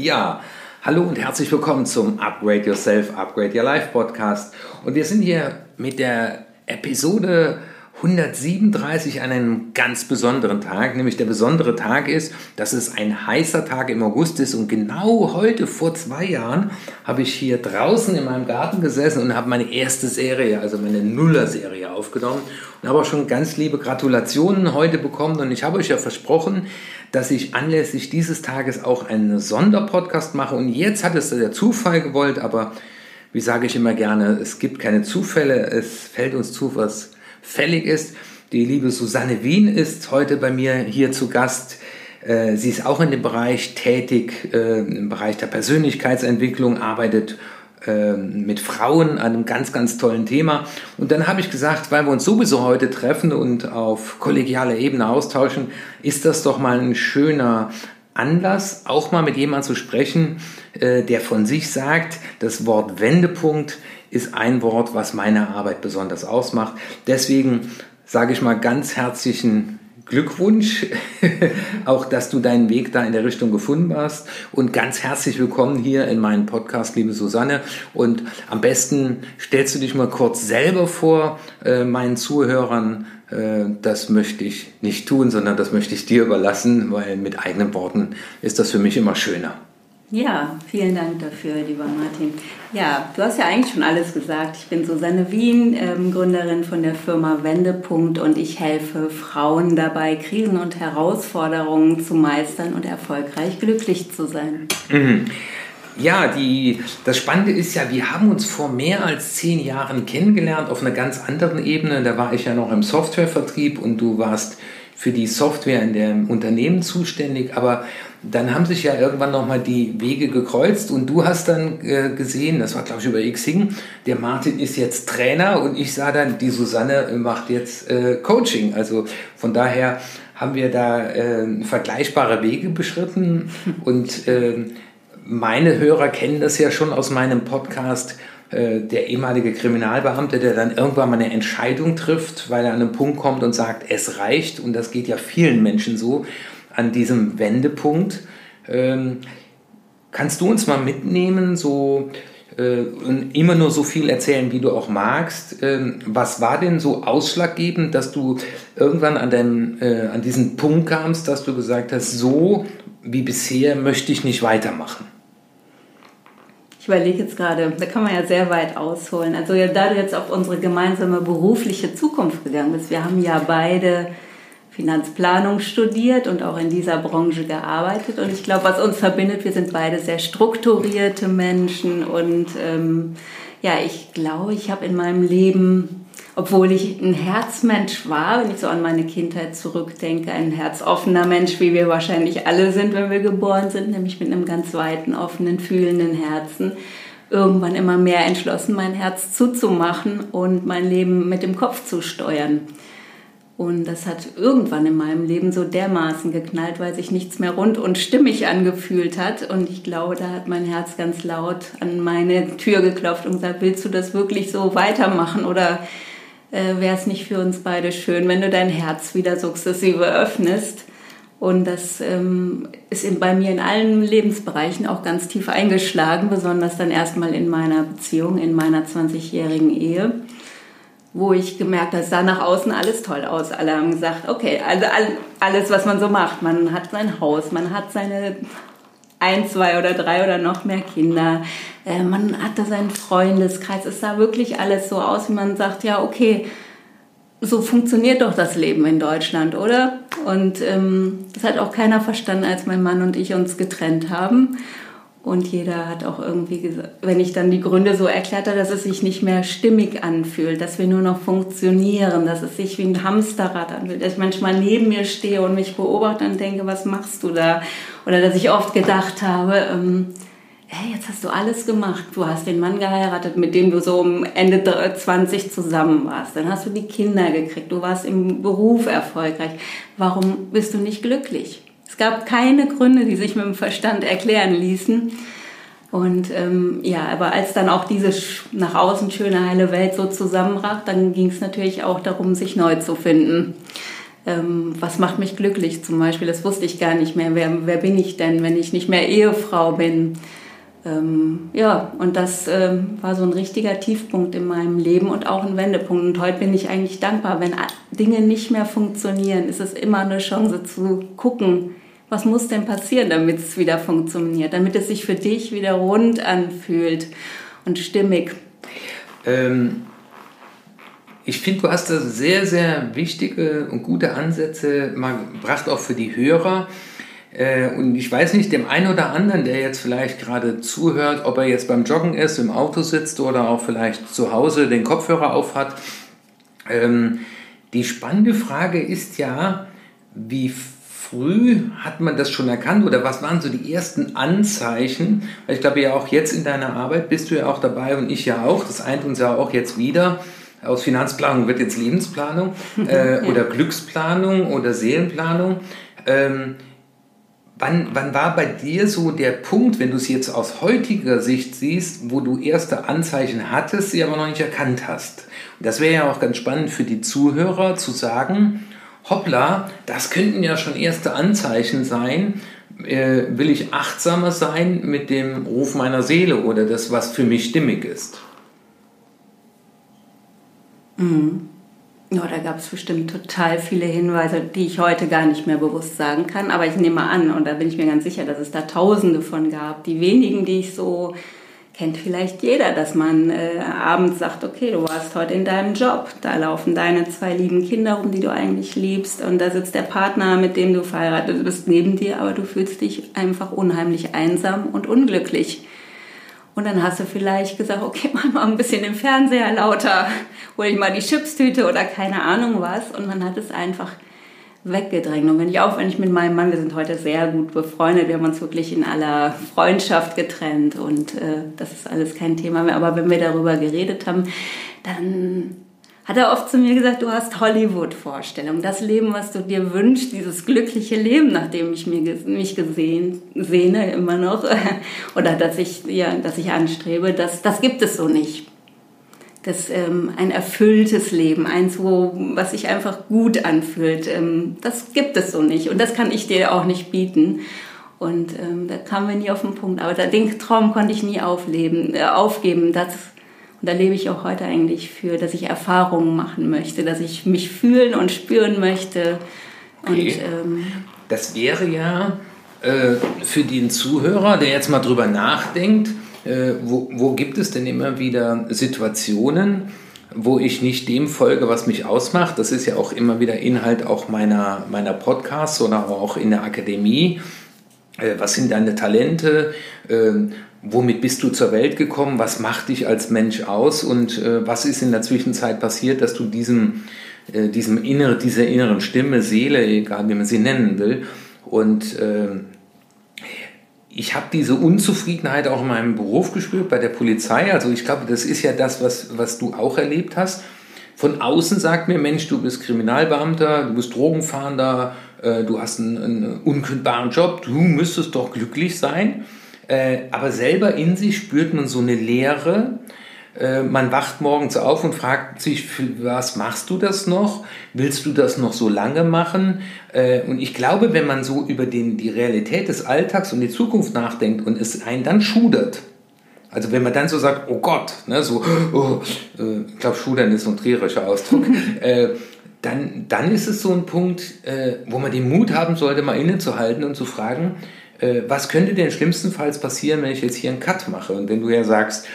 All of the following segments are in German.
Ja, hallo und herzlich willkommen zum Upgrade Yourself, Upgrade Your Life Podcast. Und wir sind hier mit der Episode 137 an einem ganz besonderen Tag, nämlich der besondere Tag ist, dass es ein heißer Tag im August ist. Und genau heute vor zwei Jahren habe ich hier draußen in meinem Garten gesessen und habe meine erste Serie, also meine Nuller-Serie aufgenommen. Und habe auch schon ganz liebe Gratulationen heute bekommen. Und ich habe euch ja versprochen, dass ich anlässlich dieses Tages auch einen Sonderpodcast mache und jetzt hat es der Zufall gewollt, aber wie sage ich immer gerne, es gibt keine Zufälle, es fällt uns zu, was fällig ist. Die liebe Susanne Wien ist heute bei mir hier zu Gast. Äh, sie ist auch in dem Bereich tätig, äh, im Bereich der Persönlichkeitsentwicklung, arbeitet äh, mit Frauen an einem ganz, ganz tollen Thema. Und dann habe ich gesagt, weil wir uns sowieso heute treffen und auf kollegialer Ebene austauschen, ist das doch mal ein schöner Anlass, auch mal mit jemandem zu sprechen, der von sich sagt, das Wort Wendepunkt ist ein Wort, was meine Arbeit besonders ausmacht. Deswegen sage ich mal ganz herzlichen Glückwunsch, auch dass du deinen Weg da in der Richtung gefunden hast. Und ganz herzlich willkommen hier in meinem Podcast, liebe Susanne. Und am besten stellst du dich mal kurz selber vor, äh, meinen Zuhörern. Äh, das möchte ich nicht tun, sondern das möchte ich dir überlassen, weil mit eigenen Worten ist das für mich immer schöner. Ja, vielen Dank dafür, lieber Martin. Ja, du hast ja eigentlich schon alles gesagt. Ich bin Susanne Wien, ähm, Gründerin von der Firma Wendepunkt und ich helfe Frauen dabei, Krisen und Herausforderungen zu meistern und erfolgreich glücklich zu sein. Mhm. Ja, die, das Spannende ist ja, wir haben uns vor mehr als zehn Jahren kennengelernt auf einer ganz anderen Ebene. Da war ich ja noch im Softwarevertrieb und du warst für die Software in dem Unternehmen zuständig. Aber dann haben sich ja irgendwann nochmal die Wege gekreuzt und du hast dann äh, gesehen, das war glaube ich über Xing, der Martin ist jetzt Trainer und ich sah dann, die Susanne macht jetzt äh, Coaching. Also von daher haben wir da äh, vergleichbare Wege beschritten und äh, meine Hörer kennen das ja schon aus meinem Podcast äh, der ehemalige Kriminalbeamte, der dann irgendwann mal eine Entscheidung trifft, weil er an einen Punkt kommt und sagt, es reicht, und das geht ja vielen Menschen so, an diesem Wendepunkt. Ähm, kannst du uns mal mitnehmen, so äh, immer nur so viel erzählen, wie du auch magst. Ähm, was war denn so ausschlaggebend, dass du irgendwann an, deinem, äh, an diesen Punkt kamst, dass du gesagt hast, so wie bisher möchte ich nicht weitermachen? Überlege jetzt gerade, da kann man ja sehr weit ausholen. Also ja, da du jetzt auf unsere gemeinsame berufliche Zukunft gegangen bist, wir haben ja beide Finanzplanung studiert und auch in dieser Branche gearbeitet. Und ich glaube, was uns verbindet, wir sind beide sehr strukturierte Menschen. Und ähm, ja, ich glaube, ich habe in meinem Leben, obwohl ich ein Herzmensch war, wenn ich so an meine Kindheit zurückdenke, ein herzoffener Mensch, wie wir wahrscheinlich alle sind, wenn wir geboren sind, nämlich mit einem ganz weiten, offenen, fühlenden Herzen irgendwann immer mehr entschlossen, mein Herz zuzumachen und mein Leben mit dem Kopf zu steuern. Und das hat irgendwann in meinem Leben so dermaßen geknallt, weil sich nichts mehr rund und stimmig angefühlt hat. Und ich glaube, da hat mein Herz ganz laut an meine Tür geklopft und gesagt, willst du das wirklich so weitermachen oder äh, wäre es nicht für uns beide schön, wenn du dein Herz wieder sukzessive öffnest? Und das ähm, ist in, bei mir in allen Lebensbereichen auch ganz tief eingeschlagen, besonders dann erstmal in meiner Beziehung, in meiner 20-jährigen Ehe wo ich gemerkt habe, es sah nach außen alles toll aus. Alle haben gesagt, okay, also alles, was man so macht. Man hat sein Haus, man hat seine ein, zwei oder drei oder noch mehr Kinder. Äh, man hatte seinen Freundeskreis. Es sah wirklich alles so aus, wie man sagt, ja, okay, so funktioniert doch das Leben in Deutschland, oder? Und ähm, das hat auch keiner verstanden, als mein Mann und ich uns getrennt haben. Und jeder hat auch irgendwie gesagt, wenn ich dann die Gründe so erklärt habe, dass es sich nicht mehr stimmig anfühlt, dass wir nur noch funktionieren, dass es sich wie ein Hamsterrad anfühlt, dass ich manchmal neben mir stehe und mich beobachte und denke, was machst du da? Oder dass ich oft gedacht habe, ähm, hey, jetzt hast du alles gemacht. Du hast den Mann geheiratet, mit dem du so um Ende 20 zusammen warst. Dann hast du die Kinder gekriegt. Du warst im Beruf erfolgreich. Warum bist du nicht glücklich? Gab keine Gründe, die sich mit dem Verstand erklären ließen. Und ähm, ja, aber als dann auch diese nach außen schöne heile Welt so zusammenbrach, dann ging es natürlich auch darum, sich neu zu finden. ähm, was macht mich glücklich zum Beispiel? Das wusste ich gar nicht mehr. Wer, wer bin ich denn, wenn ich nicht mehr Ehefrau bin? Ähm, ja, und das ähm, war so ein richtiger Tiefpunkt in meinem Leben und auch ein Wendepunkt. Und heute bin ich eigentlich dankbar, wenn Dinge nicht mehr funktionieren, ist es immer eine Chance zu gucken, was muss denn passieren, damit es wieder funktioniert, damit es sich für dich wieder rund anfühlt und stimmig. Ähm, ich finde, du hast da sehr, sehr wichtige und gute Ansätze mal gebracht, auch für die Hörer. Äh, und ich weiß nicht, dem einen oder anderen, der jetzt vielleicht gerade zuhört, ob er jetzt beim Joggen ist, im Auto sitzt oder auch vielleicht zu Hause den Kopfhörer auf hat. Ähm, die spannende Frage ist ja, wie früh hat man das schon erkannt oder was waren so die ersten Anzeichen? Weil ich glaube ja auch jetzt in deiner Arbeit bist du ja auch dabei und ich ja auch. Das eint uns ja auch jetzt wieder. Aus Finanzplanung wird jetzt Lebensplanung äh, oder Glücksplanung oder Seelenplanung. Ähm, wann, wann war bei dir so der Punkt, wenn du es jetzt aus heutiger Sicht siehst, wo du erste Anzeichen hattest, sie aber noch nicht erkannt hast? Und das wäre ja auch ganz spannend für die Zuhörer zu sagen, hoppla, das könnten ja schon erste Anzeichen sein. Äh, will ich achtsamer sein mit dem Ruf meiner Seele oder das, was für mich stimmig ist? Mhm. Ja, da gab es bestimmt total viele Hinweise, die ich heute gar nicht mehr bewusst sagen kann. Aber ich nehme an, und da bin ich mir ganz sicher, dass es da Tausende von gab. Die wenigen, die ich so kennt vielleicht jeder, dass man äh, abends sagt, okay, du warst heute in deinem Job, da laufen deine zwei lieben Kinder rum, die du eigentlich liebst und da sitzt der Partner, mit dem du verheiratet bist, neben dir, aber du fühlst dich einfach unheimlich einsam und unglücklich. Und dann hast du vielleicht gesagt, okay, mach mal ein bisschen den Fernseher lauter, hol ich mal die Chipstüte oder keine Ahnung was. Und man hat es einfach weggedrängt. Und wenn ich auch, wenn ich mit meinem Mann, wir sind heute sehr gut befreundet, wir haben uns wirklich in aller Freundschaft getrennt und äh, das ist alles kein Thema mehr. Aber wenn wir darüber geredet haben, dann hat er oft zu mir gesagt, du hast Hollywood-Vorstellungen, das Leben, was du dir wünschst, dieses glückliche Leben, nach dem ich mir, mich gesehen, sehne immer noch, oder dass ich, ja, dass ich anstrebe, das, das gibt es so nicht das ähm, ein erfülltes Leben, eins, wo, was sich einfach gut anfühlt, ähm, das gibt es so nicht und das kann ich dir auch nicht bieten. Und ähm, da kamen wir nie auf den Punkt. Aber den Traum konnte ich nie aufleben, äh, aufgeben. Das, und da lebe ich auch heute eigentlich für, dass ich Erfahrungen machen möchte, dass ich mich fühlen und spüren möchte. Und, okay. ähm, das wäre ja äh, für den Zuhörer, der jetzt mal drüber nachdenkt, äh, wo, wo gibt es denn immer wieder Situationen, wo ich nicht dem folge, was mich ausmacht. Das ist ja auch immer wieder Inhalt auch meiner, meiner Podcasts oder auch in der Akademie. Äh, was sind deine Talente? Ähm, womit bist du zur Welt gekommen? Was macht dich als Mensch aus? Und äh, was ist in der Zwischenzeit passiert, dass du diesem, diesem innere, dieser inneren Stimme, Seele, egal wie man sie nennen will, und ähm, ich habe diese Unzufriedenheit auch in meinem Beruf gespürt bei der Polizei. Also ich glaube, das ist ja das, was, was du auch erlebt hast. Von außen sagt mir, Mensch, du bist Kriminalbeamter, du bist Drogenfahnder, äh, du hast einen, einen, unkündbaren Job, du müsstest doch glücklich sein. Äh, aber selber in sich spürt man so eine Leere, man wacht morgens auf und fragt sich, was machst du das noch? Willst du das noch so lange machen? Äh, und ich glaube, wenn man so über den, die Realität des Alltags und die Zukunft nachdenkt und es einen dann schudert, also wenn man dann so sagt, oh Gott, ne, so, oh, äh, ich glaube, schudern ist so ein trierischer Ausdruck, dann, dann ist es so ein Punkt, wo man den Mut haben sollte, mal innezuhalten und zu fragen, was könnte denn schlimmstenfalls passieren, wenn ich jetzt hier einen Cut mache? Und wenn du ja sagst,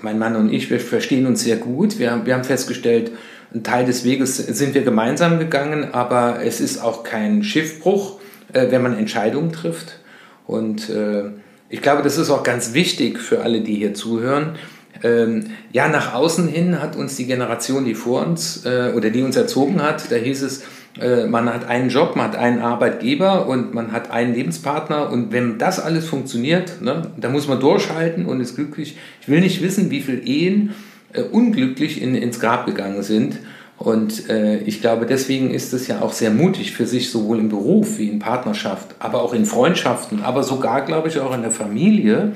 mein Mann und ich, wir verstehen uns sehr gut. Wir, wir haben festgestellt, ein Teil des Weges sind wir gemeinsam gegangen, aber es ist auch kein Schiffbruch, äh, wenn man Entscheidungen trifft. Und äh, ich glaube, das ist auch ganz wichtig für alle, die hier zuhören. Ähm, ja, nach außen hin hat uns die Generation, die vor uns äh, oder die uns erzogen hat, da hieß es, man hat einen Job, man hat einen Arbeitgeber und man hat einen Lebenspartner und wenn das alles funktioniert, ne, da muss man durchhalten und ist glücklich. Ich will nicht wissen, wie viele Ehen äh, unglücklich in, ins Grab gegangen sind. Und äh, ich glaube, deswegen ist es ja auch sehr mutig für sich, sowohl im Beruf wie in Partnerschaft, aber auch in Freundschaften, aber sogar, glaube ich, auch in der Familie,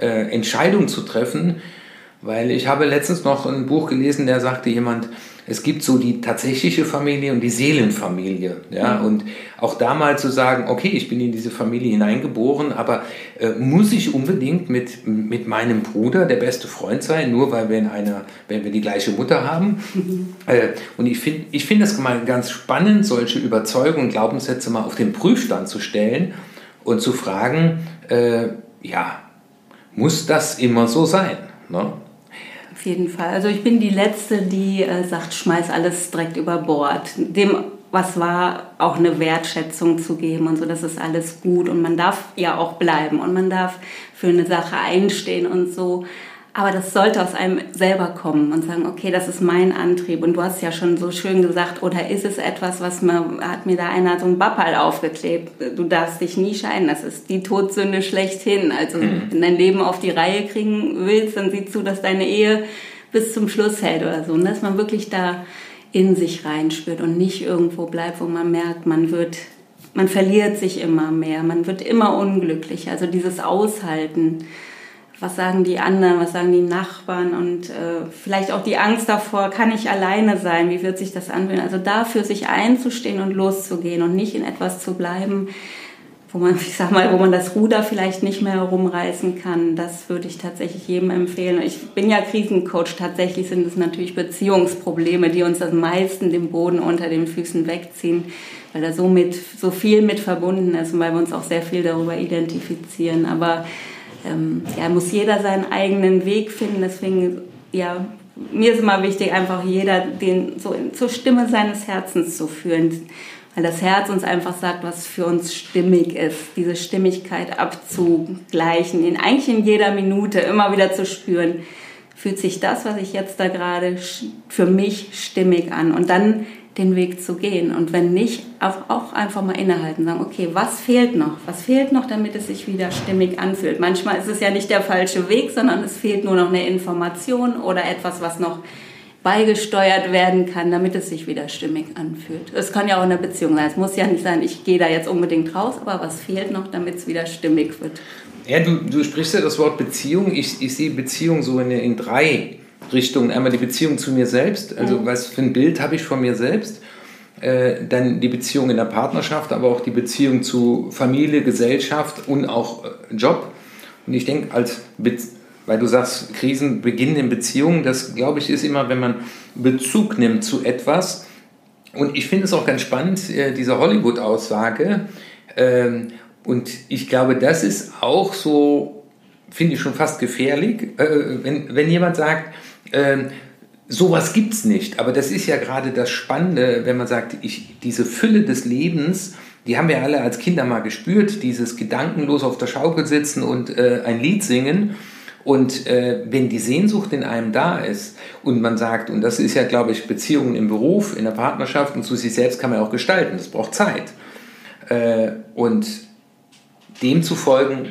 äh, Entscheidungen zu treffen, Weil ich habe letztens noch ein Buch gelesen, der sagte jemand, es gibt so die tatsächliche Familie und die Seelenfamilie. Ja? Mhm. Und auch da mal zu sagen, okay, ich bin in diese Familie hineingeboren, aber äh, muss ich unbedingt mit, mit meinem Bruder der beste Freund sein, nur weil wir, in einer, wenn wir die gleiche Mutter haben? Mhm. Äh, und ich finde ich find das mal ganz spannend, solche Überzeugungen, Glaubenssätze mal auf den Prüfstand zu stellen und zu fragen, äh, ja, muss das immer so sein? Ne? Auf jeden Fall. Also ich bin die Letzte, die äh, sagt, schmeiß alles direkt über Bord. Dem, was war, auch eine Wertschätzung zu geben und so, das ist alles gut und man darf ja auch bleiben und man darf für eine Sache einstehen und so. Aber das sollte aus einem selber kommen und sagen, okay, das ist mein Antrieb. Und du hast ja schon so schön gesagt, oder ist es etwas, was mir, hat mir da einer so ein Bappal aufgeklebt? Du darfst dich nie scheiden. Das ist die Todsünde schlechthin. Also, mhm. wenn dein Leben auf die Reihe kriegen willst, dann sieh zu, dass deine Ehe bis zum Schluss hält oder so. Und dass man wirklich da in sich reinspürt und nicht irgendwo bleibt, wo man merkt, man wird, man verliert sich immer mehr, man wird immer unglücklicher. Also dieses Aushalten was sagen die anderen, was sagen die Nachbarn und äh, vielleicht auch die Angst davor, kann ich alleine sein, wie wird sich das anfühlen? Also dafür sich einzustehen und loszugehen und nicht in etwas zu bleiben, wo man, ich sag mal, wo man das Ruder vielleicht nicht mehr herumreißen kann, das würde ich tatsächlich jedem empfehlen. Ich bin ja Krisencoach, tatsächlich sind es natürlich Beziehungsprobleme, die uns am meisten den Boden unter den Füßen wegziehen, weil da so, mit, so viel mit verbunden ist und weil wir uns auch sehr viel darüber identifizieren. Aber ähm, ja, muss jeder seinen eigenen Weg finden. Deswegen, ja, mir ist immer wichtig, einfach jeder den so zur Stimme seines Herzens zu führen. Weil das Herz uns einfach sagt, was für uns stimmig ist. Diese Stimmigkeit abzugleichen, in, eigentlich in jeder Minute immer wieder zu spüren. Fühlt sich das, was ich jetzt da gerade für mich stimmig an? Und dann den Weg zu gehen. Und wenn nicht, auch einfach mal innehalten, sagen, okay, was fehlt noch? Was fehlt noch, damit es sich wieder stimmig anfühlt? Manchmal ist es ja nicht der falsche Weg, sondern es fehlt nur noch eine Information oder etwas, was noch beigesteuert werden kann, damit es sich wieder stimmig anfühlt. Es kann ja auch eine Beziehung sein. Es muss ja nicht sein, ich gehe da jetzt unbedingt raus, aber was fehlt noch, damit es wieder stimmig wird? Ja, du, du sprichst ja das Wort Beziehung. Ich, ich sehe Beziehung so in, in drei Richtungen. Einmal die Beziehung zu mir selbst, also mhm. was für ein Bild habe ich von mir selbst. Äh, dann die Beziehung in der Partnerschaft, aber auch die Beziehung zu Familie, Gesellschaft und auch äh, Job. Und ich denke, als Be weil du sagst, Krisen beginnen in Beziehungen, das glaube ich ist immer, wenn man Bezug nimmt zu etwas. Und ich finde es auch ganz spannend, äh, diese Hollywood-Aussage. Ähm, und ich glaube, das ist auch so, finde ich schon fast gefährlich, äh, wenn, wenn jemand sagt, ähm, sowas es nicht. Aber das ist ja gerade das Spannende, wenn man sagt, ich, diese Fülle des Lebens, die haben wir alle als Kinder mal gespürt, dieses gedankenlos auf der Schaukel sitzen und äh, ein Lied singen. Und äh, wenn die Sehnsucht in einem da ist und man sagt, und das ist ja, glaube ich, Beziehungen im Beruf, in der Partnerschaft und zu sich selbst kann man auch gestalten, das braucht Zeit. Äh, und dem zu folgen,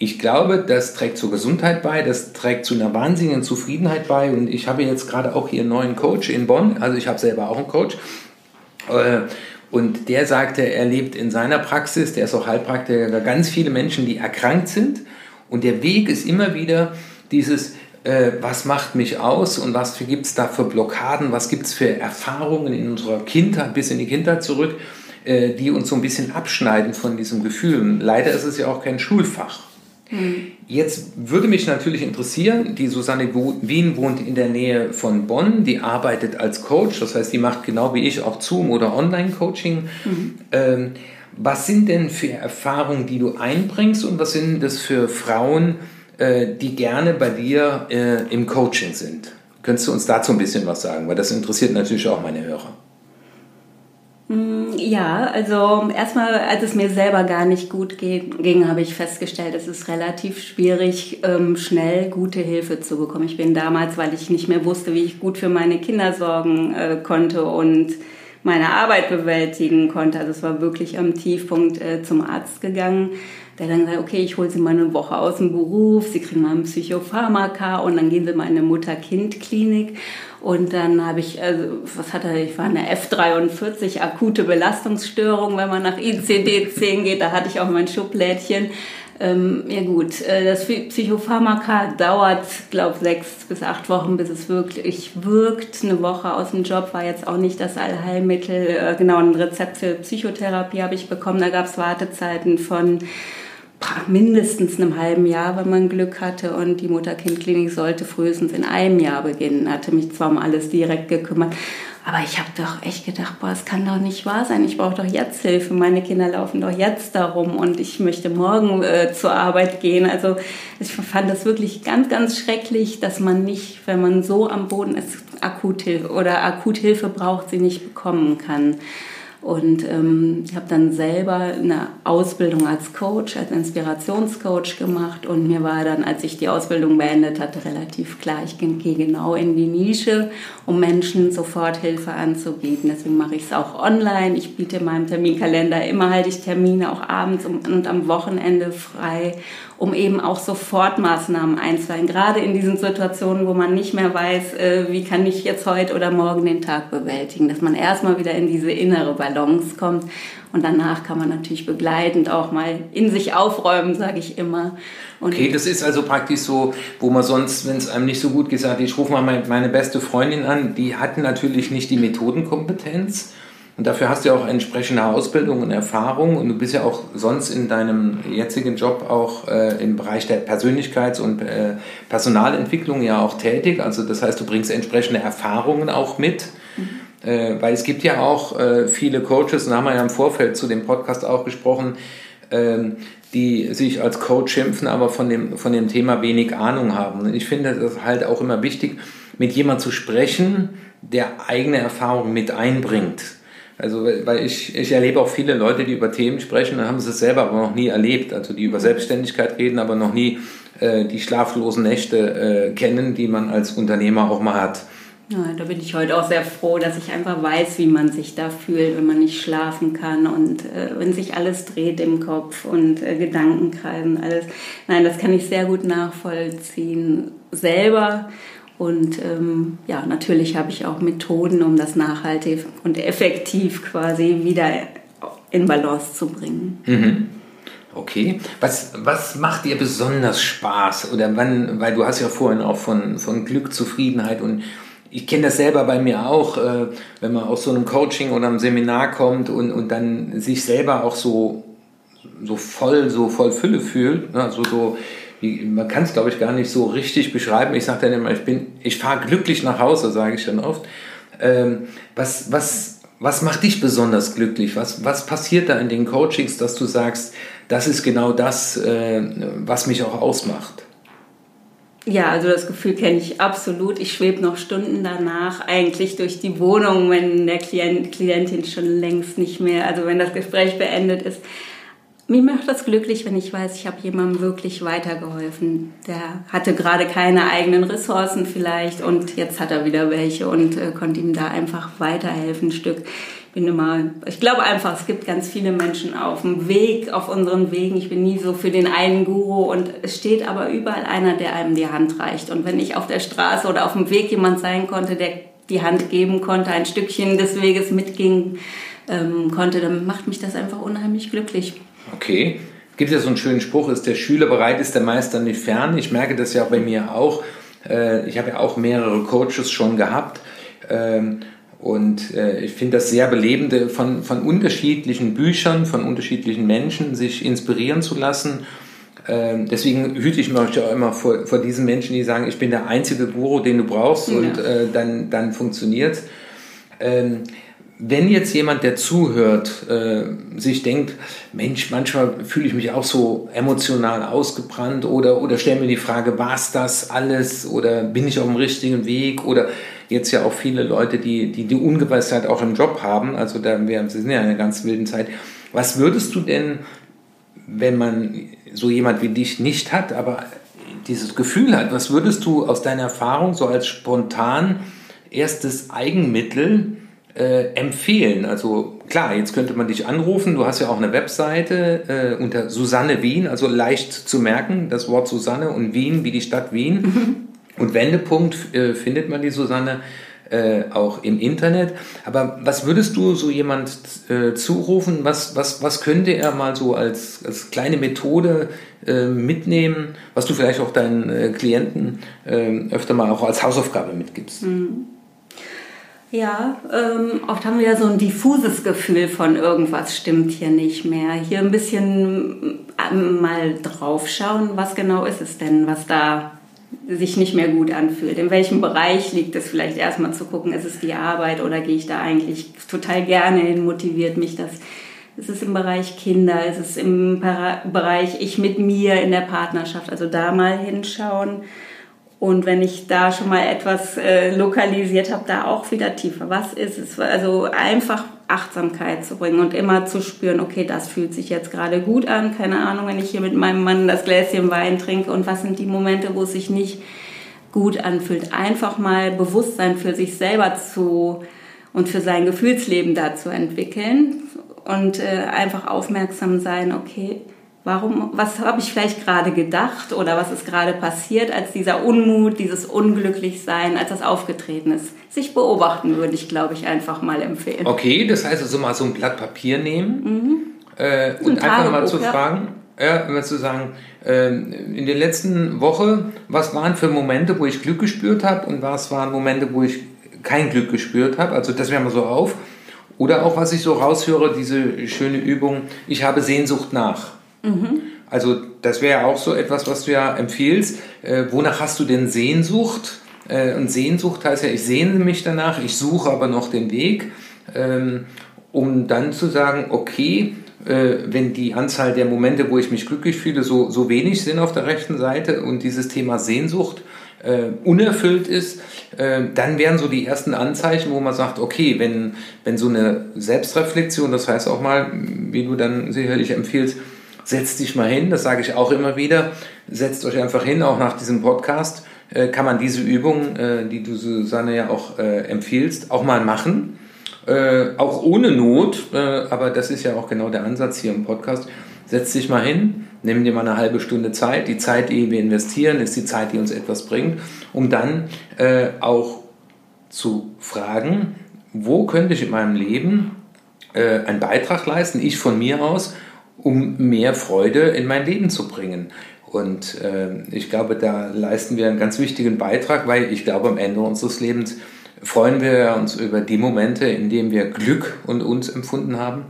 ich glaube, das trägt zur Gesundheit bei, das trägt zu einer wahnsinnigen Zufriedenheit bei. Und ich habe jetzt gerade auch hier einen neuen Coach in Bonn, also ich habe selber auch einen Coach. Äh, und der sagte, er lebt in seiner Praxis, der ist auch Heilpraktiker, ganz viele Menschen, die erkrankt sind. Und der Weg ist immer wieder dieses, äh, was macht mich aus und was gibt es da für Blockaden, was gibt es für Erfahrungen in unserer Kindheit bis in die Kindheit zurück, äh, die uns so ein bisschen abschneiden von diesem Gefühl. Leider ist es ja auch kein Schulfach. Jetzt würde mich natürlich interessieren, die Susanne Wien wohnt in der Nähe von Bonn, die arbeitet als Coach, das heißt, die macht genau wie ich auch Zoom oder Online-Coaching. Mhm. Ähm, was sind denn für Erfahrungen, die du einbringst und was sind das für Frauen, äh, die gerne bei dir äh, im Coaching sind? Könntest du uns dazu ein bisschen was sagen? Weil das interessiert natürlich auch meine Hörer. Mm, ja, also erstmal, als es mir selber gar nicht gut ging, habe ich festgestellt, es ist relativ schwierig, ähm, schnell gute Hilfe zu bekommen. Ich bin damals, weil ich nicht mehr wusste, wie ich gut für meine Kinder sorgen äh, konnte und meine Arbeit bewältigen konnte. Also es war wirklich am Tiefpunkt äh, zum Arzt gegangen, der dann sagt, okay, ich hole Sie mal eine Woche aus dem Beruf, Sie kriegen mal ein Psychopharmaka und dann gehen Sie mal in eine Mutter-Kind-Klinik. Und dann habe ich, also, was hatte ich, war eine F43, akute Belastungsstörung, wenn man nach ICD-10 geht, da hatte ich auch mein Schublädchen. Ähm, ja gut, äh, das Psychopharmaka dauert, glaube sechs bis acht Wochen, bis es wirklich wirkt. Eine Woche aus dem Job war jetzt auch nicht das Allheilmittel. Äh, genau, ein Rezept für Psychotherapie habe ich bekommen. Da gab es Wartezeiten von mindestens einem halben Jahr, wenn man Glück hatte. Und die Mutter-Kind-Klinik sollte frühestens in einem Jahr beginnen. Hatte mich zwar um alles direkt gekümmert, aber ich habe doch echt gedacht, boah, es kann doch nicht wahr sein. Ich brauche doch jetzt Hilfe. Meine Kinder laufen doch jetzt darum und ich möchte morgen äh, zur Arbeit gehen. Also ich fand das wirklich ganz, ganz schrecklich, dass man nicht, wenn man so am Boden ist, Akuthilfe oder Akuthilfe braucht, sie nicht bekommen kann. Und ähm, ich habe dann selber eine Ausbildung als Coach, als Inspirationscoach gemacht. Und mir war dann, als ich die Ausbildung beendet hatte, relativ klar, ich gehe genau in die Nische, um Menschen sofort Hilfe anzubieten. Deswegen mache ich es auch online. Ich biete in meinem Terminkalender immer halte ich Termine auch abends und am Wochenende frei um eben auch Sofortmaßnahmen einzuleiten. Gerade in diesen Situationen, wo man nicht mehr weiß, äh, wie kann ich jetzt heute oder morgen den Tag bewältigen, dass man erstmal wieder in diese innere Balance kommt und danach kann man natürlich begleitend auch mal in sich aufräumen, sage ich immer. Und okay, das ist also praktisch so, wo man sonst, wenn es einem nicht so gut gesagt, ich rufe mal meine, beste Freundin an, die hatten natürlich nicht die Methodenkompetenz und dafür hast du ja auch entsprechende Ausbildung und Erfahrung und du bist ja auch sonst in deinem jetzigen Job auch äh, im Bereich der Persönlichkeits- und äh, Personalentwicklung ja auch tätig. Also das heißt, du bringst entsprechende Erfahrungen auch mit. Mhm. Äh, weil es gibt ja auch äh, viele Coaches, und da haben wir ja im Vorfeld zu dem Podcast auch gesprochen, ähm, die sich als Coach schimpfen, aber von dem, von dem Thema wenig Ahnung haben. Und ich finde es halt auch immer wichtig, mit jemandem zu sprechen, der eigene Erfahrungen mit einbringt. Also, weil ich, ich erlebe auch viele Leute, die über Themen sprechen, haben sie es selber aber noch nie erlebt. Also, die über Selbstständigkeit reden, aber noch nie äh, die schlaflosen Nächte äh, kennen, die man als Unternehmer auch mal hat. Ja, da bin ich heute auch sehr froh, dass ich einfach weiß, wie man sich da fühlt, wenn man nicht schlafen kann und äh, wenn sich alles dreht im Kopf und äh, Gedanken kreisen, alles. Nein, das kann ich sehr gut nachvollziehen selber und ähm, ja, natürlich habe ich auch Methoden, um das nachhaltig und effektiv quasi wieder in Balance zu bringen. Mhm. Okay. Was, was macht dir besonders Spaß? Oder wann, weil du hast ja vorhin auch von, von Glück, Zufriedenheit und ich kenne das selber bei mir auch, äh, wenn man aus so einem Coaching oder einem Seminar kommt und, und dann sich selber auch so, so voll, so voll Fülle fühlt, ne? also so wie, man kann es, glaube ich, gar nicht so richtig beschreiben. Ich sage dann immer, ich, ich fahre glücklich nach Hause, sage ich dann oft. Ähm, was, was, was macht dich besonders glücklich? Was, was passiert da in den Coachings, dass du sagst, das ist genau das, äh, was mich auch ausmacht? Ja, also das Gefühl kenne ich absolut. Ich schwebe noch Stunden danach eigentlich durch die Wohnung, wenn der Klient, Klientin schon längst nicht mehr, also wenn das Gespräch beendet ist. Mir macht das glücklich, wenn ich weiß, ich habe jemandem wirklich weitergeholfen. Der hatte gerade keine eigenen Ressourcen vielleicht und jetzt hat er wieder welche und äh, konnte ihm da einfach weiterhelfen ein Stück. Ich bin immer, ich glaube einfach, es gibt ganz viele Menschen auf dem Weg, auf unseren Wegen. Ich bin nie so für den einen Guru und es steht aber überall einer, der einem die Hand reicht. Und wenn ich auf der Straße oder auf dem Weg jemand sein konnte, der die Hand geben konnte, ein Stückchen des Weges mitging ähm, konnte, dann macht mich das einfach unheimlich glücklich. Okay. Gibt ja so einen schönen Spruch, ist der Schüler bereit, ist der Meister nicht fern. Ich merke das ja bei mir auch. Äh, ich habe ja auch mehrere Coaches schon gehabt. Ähm, und äh, ich finde das sehr belebend, äh, von, von unterschiedlichen Büchern, von unterschiedlichen Menschen sich inspirieren zu lassen. Ähm, deswegen hüte ich mich auch immer vor, vor diesen Menschen, die sagen, ich bin der einzige Guru, den du brauchst ja. und äh, dann, dann funktioniert ähm, wenn jetzt jemand, der zuhört, äh, sich denkt, Mensch, manchmal fühle ich mich auch so emotional ausgebrannt oder, oder stelle mir die Frage, war es das alles oder bin ich auf dem richtigen Weg oder jetzt ja auch viele Leute, die die, die Ungewissheit auch im Job haben, also da wir sind ja in einer ganz wilden Zeit. Was würdest du denn, wenn man so jemand wie dich nicht hat, aber dieses Gefühl hat, was würdest du aus deiner Erfahrung so als spontan erstes Eigenmittel äh, empfehlen? Also klar, jetzt könnte man dich anrufen. Du hast ja auch eine Webseite äh, unter Susanne Wien, also leicht zu merken, das Wort Susanne und Wien wie die Stadt Wien. Mhm. Und Wendepunkt äh, findet man die Susanne. äh, auch im Internet. Aber was würdest du so jemand äh, zurufen? Was, was, was könnte er mal so als, als kleine Methode äh, mitnehmen, was du vielleicht auch deinen Klienten öfter mal auch als Hausaufgabe mitgibst? Mhm. Ja, ähm, oft haben wir ja so ein diffuses Gefühl von irgendwas stimmt hier nicht mehr. Hier ein bisschen ähm, mal draufschauen, was genau ist es denn, was da sich nicht mehr gut anfühlt. In welchem Bereich liegt es vielleicht erstmal zu gucken, ist es die Arbeit oder gehe ich da eigentlich total gerne hin, motiviert mich das. Ist es im Bereich Kinder, ist es im Bereich ich mit mir in der Partnerschaft, also da mal hinschauen und wenn ich da schon mal etwas äh, lokalisiert habe, da auch wieder tiefer. Was ist es? Also einfach Achtsamkeit zu bringen und immer zu spüren, okay, das fühlt sich jetzt gerade gut an. Keine Ahnung, wenn ich hier mit meinem Mann das Gläschen Wein trinke und was sind die Momente, wo es sich nicht gut anfühlt. Einfach mal Bewusstsein für sich selber zu und für sein Gefühlsleben da zu entwickeln und äh, einfach aufmerksam sein, okay, Warum, was habe ich vielleicht gerade gedacht oder was ist gerade passiert, als dieser Unmut, dieses Unglücklichsein, als das aufgetreten ist? Sich beobachten würde ich, glaube ich, einfach mal empfehlen. Okay, das heißt also mal so ein Blatt Papier nehmen mhm. äh, und einfach mal zu fragen, ja, immer zu sagen, äh, in der letzten Woche, was waren für Momente, wo ich Glück gespürt habe und was waren Momente, wo ich kein Glück gespürt habe? Also das wäre mal so auf. Oder auch, was ich so raushöre, diese schöne Übung, ich habe Sehnsucht nach. Mhm. Also das wäre auch so etwas, was du ja empfiehlst. Äh, wonach hast du denn Sehnsucht? Äh, und Sehnsucht heißt ja, ich sehne mich danach, ich suche aber noch den Weg, ähm, um dann zu sagen, okay, äh, wenn die Anzahl der Momente, wo ich mich glücklich fühle, so, so wenig sind auf der rechten Seite und dieses Thema Sehnsucht äh, unerfüllt ist, äh, dann wären so die ersten Anzeichen, wo man sagt, okay, wenn, wenn so eine Selbstreflexion, das heißt auch mal, wie du dann sicherlich empfiehlst, setzt dich mal hin, das sage ich auch immer wieder, setzt euch einfach hin, auch nach diesem Podcast äh, kann man diese Übung, äh, die du Susanne ja auch äh, empfiehlst, auch mal machen. Äh, auch ohne Not, äh, aber das ist ja auch genau der Ansatz hier im Podcast. Setz dich mal hin, nimm dir mal eine halbe Stunde Zeit. Die Zeit, die wir investieren, ist die Zeit, die uns etwas bringt, um dann äh, auch zu fragen, wo könnte ich in meinem Leben einen Beitrag leisten, ich von mir aus, um mehr Freude in mein Leben zu bringen. Und äh, ich glaube, da leisten wir einen ganz wichtigen Beitrag, weil ich glaube, am Ende unseres Lebens freuen wir uns über die Momente, in denen wir Glück und uns empfunden haben.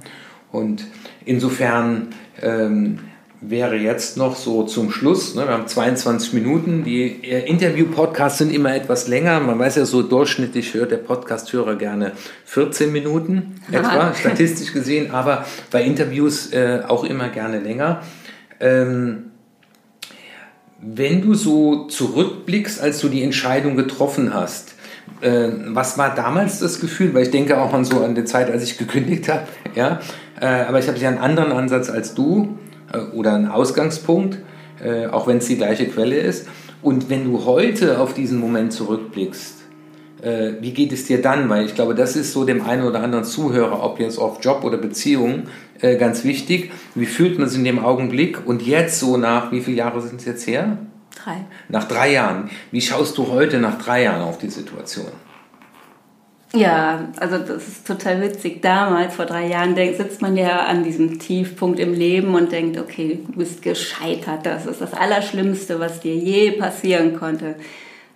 Und insofern ähm, wäre jetzt noch so zum Schluss, ne, wir haben 22 Minuten, die äh, Interview-Podcasts sind immer etwas länger, man weiß ja so durchschnittlich hört der Podcast-Hörer gerne 14 Minuten etwa, statistisch gesehen, aber bei Interviews äh, auch immer gerne länger. Ähm, wenn du so zurückblickst, als du die Entscheidung getroffen hast, äh, was war damals das Gefühl? Weil ich denke auch an so an die Zeit, als ich gekündigt habe, ja, äh, aber ich habe ja einen anderen Ansatz als du oder ein Ausgangspunkt, äh, auch wenn es die gleiche Quelle ist. Und wenn du heute auf diesen Moment zurückblickst, äh, wie geht es dir dann? Weil ich glaube, das ist so dem einen oder anderen Zuhörer, ob jetzt auf Job oder Beziehung, ganz wichtig. Wie fühlt man sich in dem Augenblick? Und jetzt so nach, wie viele Jahre sind es jetzt her? Drei. Nach drei Jahren. Wie schaust du heute nach drei Jahren auf die Situation? Ja, also das ist total witzig. Damals, vor drei Jahren, sitzt man ja an diesem Tiefpunkt im Leben und denkt, okay, du bist gescheitert. Das ist das Allerschlimmste, was dir je passieren konnte.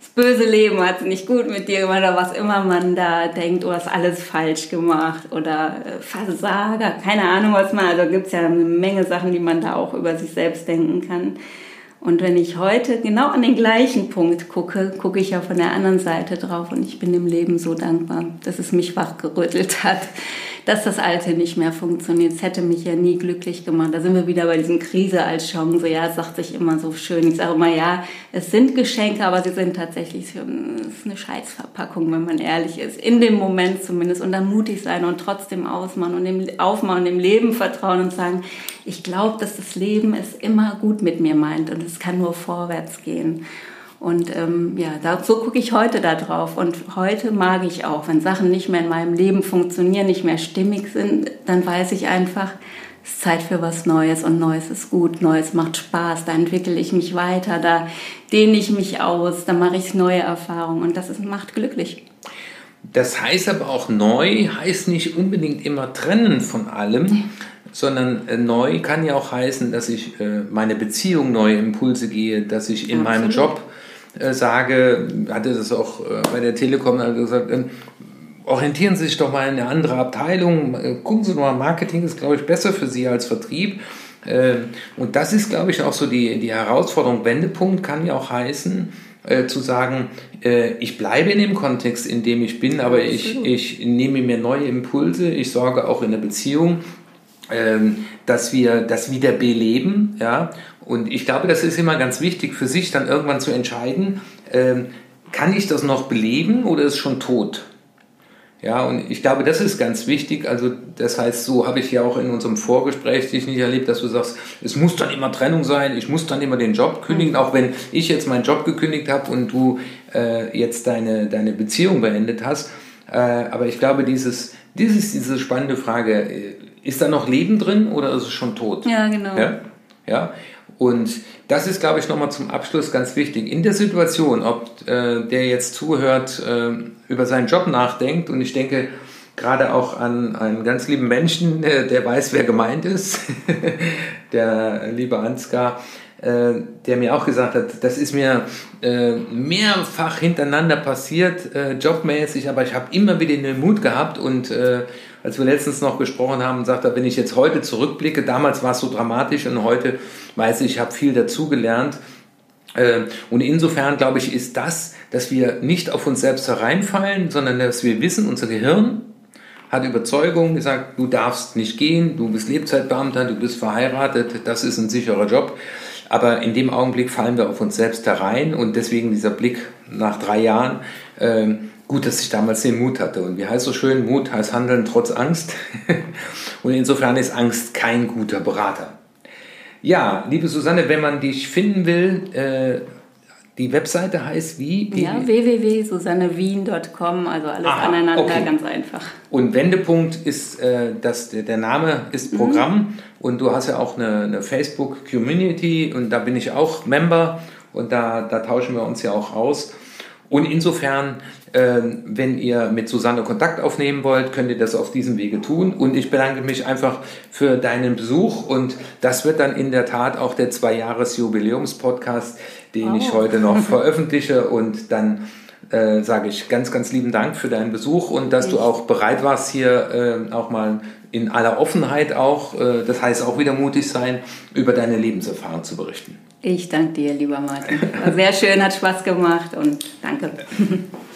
Das böse Leben hat nicht gut mit dir gemacht oder was immer man da denkt, du hast alles falsch gemacht oder äh, Versager, keine Ahnung was man, also gibt es ja eine Menge Sachen, die man da auch über sich selbst denken kann. Und wenn ich heute genau an den gleichen Punkt gucke, gucke ich ja von der anderen Seite drauf und ich bin dem Leben so dankbar, dass es mich wachgerüttelt hat dass das Alte nicht mehr funktioniert. Es hätte mich ja nie glücklich gemacht. Da sind wir wieder bei diesem Krise als Chance. Ja, es sagt sich immer so schön. Ich sage immer, ja, es sind Geschenke, aber sie sind tatsächlich eine Scheißverpackung, wenn man ehrlich ist. In dem Moment zumindest. Und dann mutig sein und trotzdem ausmachen und dem, aufmachen und dem Leben vertrauen und sagen, ich glaube, dass das Leben es immer gut mit mir meint und es kann nur vorwärts gehen. Und ähm, ja, da, so gucke ich heute da drauf. Und heute mag ich auch, wenn Sachen nicht mehr in meinem Leben funktionieren, nicht mehr stimmig sind, dann weiß ich einfach, es ist Zeit für was Neues und Neues ist gut, Neues macht Spaß, da entwickle ich mich weiter, da dehne ich mich aus, da mache ich neue Erfahrungen und das ist, macht glücklich. Das heißt aber auch neu, heißt nicht unbedingt immer trennen von allem, sondern äh, neu kann ja auch heißen, dass ich äh, meine Beziehung neue Impulse gehe, dass ich in Absolut. meinem Job äh, sage, hatte das auch äh, bei der Telekom gesagt, orientieren Sie sich doch mal in eine andere Abteilung, äh, gucken Sie doch mal, Marketing ist, glaube ich, besser für Sie als Vertrieb. Und das ist, glaube ich, auch so die, die Herausforderung. Wendepunkt kann ja auch heißen, zu sagen, ich bleibe in dem Kontext, in dem ich bin, aber ich, ich nehme mir neue Impulse, ich sorge auch in der Beziehung, ähm, dass wir das wieder beleben. Ja? Und ich glaube, das ist immer ganz wichtig für sich dann irgendwann zu entscheiden, ähm, kann ich das noch beleben oder ist es schon tot? Ja, und ich glaube, das ist ganz wichtig. Also, das heißt, so habe ich ja auch in unserem Vorgespräch dich nicht erlebt, dass du sagst, es muss dann immer Trennung sein, ich muss dann immer den Job kündigen, auch wenn ich jetzt meinen Job gekündigt habe und du äh, jetzt deine, deine Beziehung beendet hast. Äh, aber ich glaube, dieses, dieses, diese spannende Frage, äh, ist da noch Leben drin oder ist es schon tot? Ja, genau. Ja? ja? Und das ist, glaube ich, nochmal zum Abschluss ganz wichtig. In der Situation, ob äh, der jetzt zuhört, äh, über seinen Job nachdenkt, und ich denke gerade auch an einen ganz lieben Menschen, äh, der weiß, wer gemeint ist, der liebe Ansgar, äh, der mir auch gesagt hat, das ist mir äh, mehrfach hintereinander passiert, äh, jobmäßig, aber ich habe immer wieder den Mut gehabt und als wir letztens noch gesprochen haben, sagt er, wenn ich jetzt heute zurückblicke, damals war es so dramatisch und heute weiß ich, ich habe viel dazugelernt. Und insofern, glaube ich, ist das, dass wir nicht auf uns selbst hereinfallen, sondern dass wir wissen, unser Gehirn hat Überzeugung gesagt, du darfst nicht gehen, du bist Lebzeitbeamter, du bist verheiratet, das ist ein sicherer Job. Aber in dem Augenblick fallen wir auf uns selbst herein und deswegen dieser Blick nach drei Jahren, äh, gut, dass ich damals den Mut hatte. Und wie heißt so schön, Mut heißt Handeln trotz Angst. und insofern ist Angst kein guter Berater. Ja, liebe Susanne, wenn man dich finden will, äh, die Webseite heißt wie? Ja, www.susannewien.com, also alles Aha, aneinander, okay. ganz einfach. Und Wendepunkt ist, äh, das, der Name ist mhm. Programm mhm. und du hast ja auch eine, eine Facebook-Community und da bin ich auch Member und da, da tauschen wir uns ja auch aus. Und insofern, äh, wenn ihr mit Susanne Kontakt aufnehmen wollt, könnt ihr das auf diesem Wege tun. Und ich bedanke mich einfach für deinen Besuch. Und das wird dann in der Tat auch der Zwei-Jahres-Jubiläums-Podcast, den oh. ich heute noch veröffentliche. Und dann äh, sage ich ganz, ganz lieben Dank für deinen Besuch und dass du auch bereit warst, hier äh, auch mal in aller Offenheit auch, äh, das heißt auch wieder mutig sein, über deine Lebenserfahrung zu berichten. Ich danke dir, lieber Martin. War sehr schön, hat Spaß gemacht und danke.